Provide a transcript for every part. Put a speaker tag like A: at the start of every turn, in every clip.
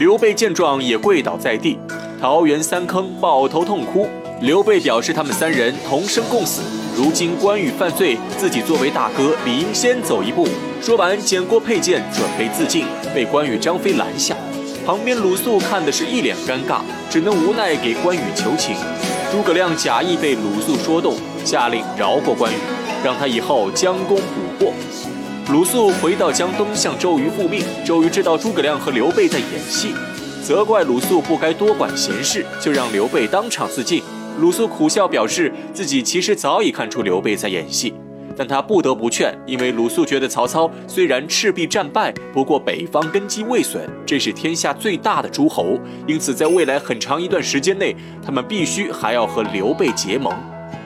A: 刘备见状也跪倒在地，桃园三坑抱头痛哭。刘备表示他们三人同生共死，如今关羽犯罪，自己作为大哥理应先走一步。说完，捡过佩剑准备自尽，被关羽、张飞拦下。旁边鲁肃看的是一脸尴尬，只能无奈给关羽求情。诸葛亮假意被鲁肃说动，下令饶过关羽，让他以后将功补过。鲁肃回到江东，向周瑜复命。周瑜知道诸葛亮和刘备在演戏，责怪鲁肃不该多管闲事，就让刘备当场自尽。鲁肃苦笑，表示自己其实早已看出刘备在演戏，但他不得不劝，因为鲁肃觉得曹操虽然赤壁战败，不过北方根基未损，这是天下最大的诸侯，因此在未来很长一段时间内，他们必须还要和刘备结盟。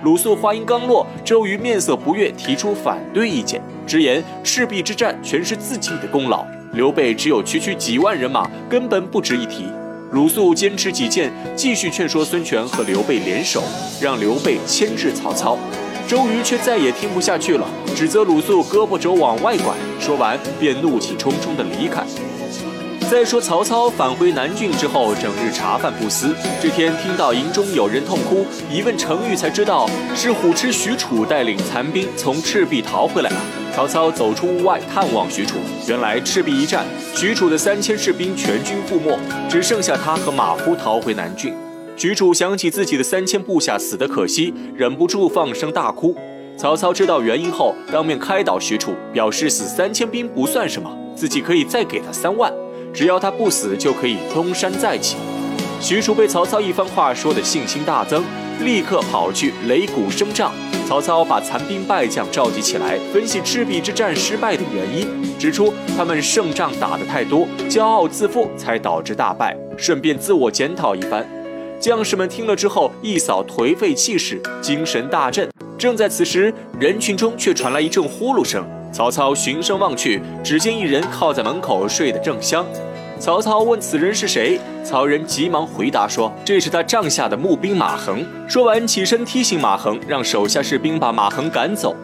A: 鲁肃话音刚落，周瑜面色不悦，提出反对意见，直言赤壁之战全是自己的功劳，刘备只有区区几万人马，根本不值一提。鲁肃坚持己见，继续劝说孙权和刘备联手，让刘备牵制曹操。周瑜却再也听不下去了，指责鲁肃胳膊肘往外拐，说完便怒气冲冲地离开。再说曹操返回南郡之后，整日茶饭不思。这天听到营中有人痛哭，一问程昱才知道是虎痴许褚带领残兵从赤壁逃回来了。曹操走出屋外探望许褚，原来赤壁一战，许褚的三千士兵全军覆没，只剩下他和马夫逃回南郡。许褚想起自己的三千部下死得可惜，忍不住放声大哭。曹操知道原因后，当面开导许褚，表示死三千兵不算什么，自己可以再给他三万。只要他不死，就可以东山再起。许褚被曹操一番话说的信心大增，立刻跑去擂鼓声仗。曹操把残兵败将召集起来，分析赤壁之战失败的原因，指出他们胜仗打得太多，骄傲自负，才导致大败。顺便自我检讨一番。将士们听了之后，一扫颓废气势，精神大振。正在此时，人群中却传来一阵呼噜声。曹操循声望去，只见一人靠在门口睡得正香。曹操问此人是谁，曹仁急忙回答说：“这是他帐下的募兵马横。”说完起身提醒马恒，让手下士兵把马恒赶走。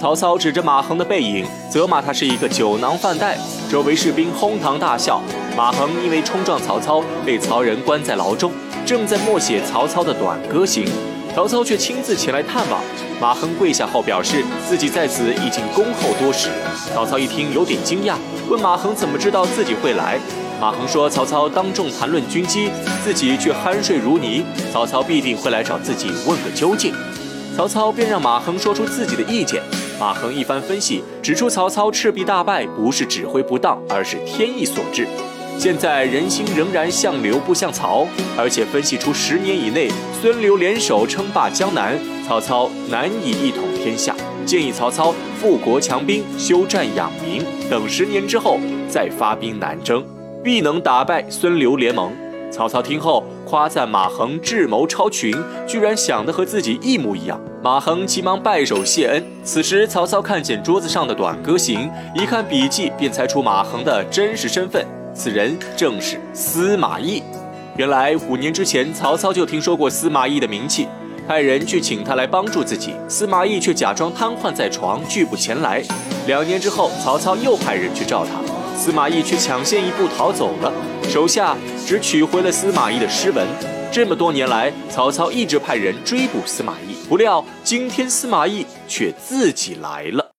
A: 曹操指着马恒的背影，责骂他是一个酒囊饭袋。周围士兵哄堂大笑。马恒因为冲撞曹操，被曹仁关在牢中，正在默写曹操的短歌行。曹操却亲自前来探望。马恒跪下后表示自己在此已经恭候多时。曹操一听有点惊讶，问马恒怎么知道自己会来。马恒说曹操当众谈论军机，自己却酣睡如泥，曹操必定会来找自己问个究竟。曹操便让马恒说出自己的意见。马恒一番分析，指出曹操赤壁大败不是指挥不当，而是天意所致。现在人心仍然向刘不向曹，而且分析出十年以内孙刘联手称霸江南，曹操难以一统天下。建议曹操富国强兵，休战养民，等十年之后再发兵南征，必能打败孙刘联盟。曹操听后夸赞马横智谋超群，居然想的和自己一模一样。马横急忙拜手谢恩。此时曹操看见桌子上的短歌行，一看笔记便猜出马横的真实身份。此人正是司马懿。原来五年之前，曹操就听说过司马懿的名气，派人去请他来帮助自己。司马懿却假装瘫痪在床，拒不前来。两年之后，曹操又派人去召他，司马懿却抢先一步逃走了。手下只取回了司马懿的诗文。这么多年来，曹操一直派人追捕司马懿，不料今天司马懿却自己来了。